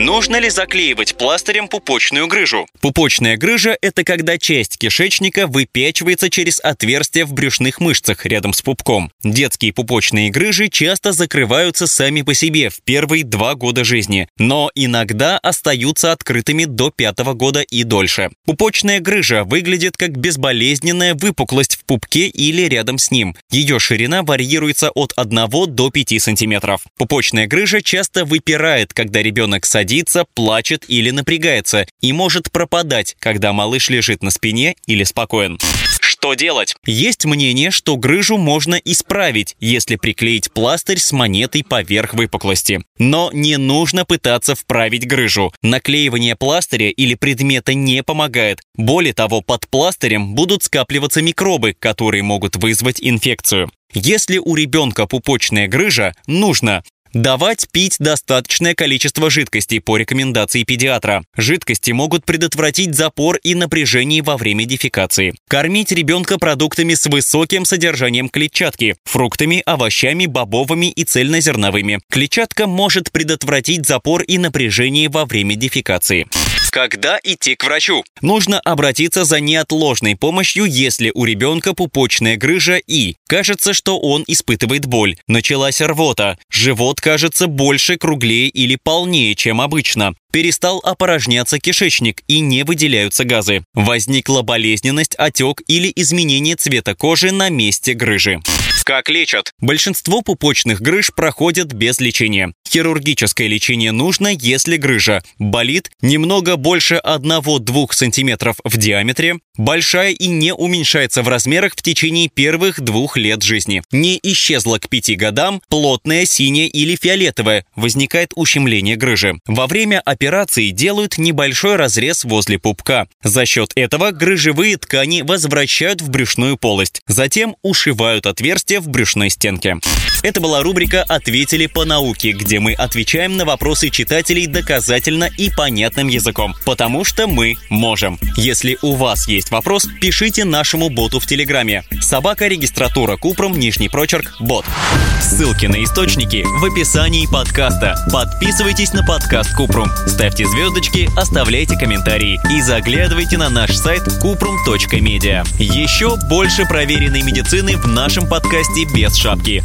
Нужно ли заклеивать пластырем пупочную грыжу? Пупочная грыжа – это когда часть кишечника выпячивается через отверстия в брюшных мышцах рядом с пупком. Детские пупочные грыжи часто закрываются сами по себе в первые два года жизни, но иногда остаются открытыми до пятого года и дольше. Пупочная грыжа выглядит как безболезненная выпуклость в пупке или рядом с ним. Ее ширина варьируется от 1 до 5 сантиметров. Пупочная грыжа часто выпирает, когда ребенок садится садится, плачет или напрягается и может пропадать, когда малыш лежит на спине или спокоен. Что делать? Есть мнение, что грыжу можно исправить, если приклеить пластырь с монетой поверх выпуклости. Но не нужно пытаться вправить грыжу. Наклеивание пластыря или предмета не помогает. Более того, под пластырем будут скапливаться микробы, которые могут вызвать инфекцию. Если у ребенка пупочная грыжа, нужно Давать пить достаточное количество жидкости по рекомендации педиатра. Жидкости могут предотвратить запор и напряжение во время дефекации. Кормить ребенка продуктами с высоким содержанием клетчатки, фруктами, овощами, бобовыми и цельнозерновыми. Клетчатка может предотвратить запор и напряжение во время дефекации. Когда идти к врачу? Нужно обратиться за неотложной помощью, если у ребенка пупочная грыжа и кажется, что он испытывает боль. Началась рвота. Живот кажется больше, круглее или полнее, чем обычно. Перестал опорожняться кишечник и не выделяются газы. Возникла болезненность, отек или изменение цвета кожи на месте грыжи. Как лечат? Большинство пупочных грыж проходят без лечения. Хирургическое лечение нужно, если грыжа болит немного больше 1-2 см в диаметре, большая и не уменьшается в размерах в течение первых двух лет жизни. Не исчезла к 5 годам, плотная, синяя или фиолетовая, возникает ущемление грыжи. Во время операции делают небольшой разрез возле пупка. За счет этого грыжевые ткани возвращают в брюшную полость. Затем ушивают отверстие в брюшной стенке. Это была рубрика «Ответили по науке», где мы отвечаем на вопросы читателей доказательно и понятным языком, потому что мы можем. Если у вас есть вопрос, пишите нашему боту в Телеграме. Собака регистратура Купром, нижний прочерк, бот. Ссылки на источники в описании подкаста. Подписывайтесь на подкаст Купрум, ставьте звездочки, оставляйте комментарии и заглядывайте на наш сайт kuprum.media. Еще больше проверенной медицины в нашем подкасте без шапки.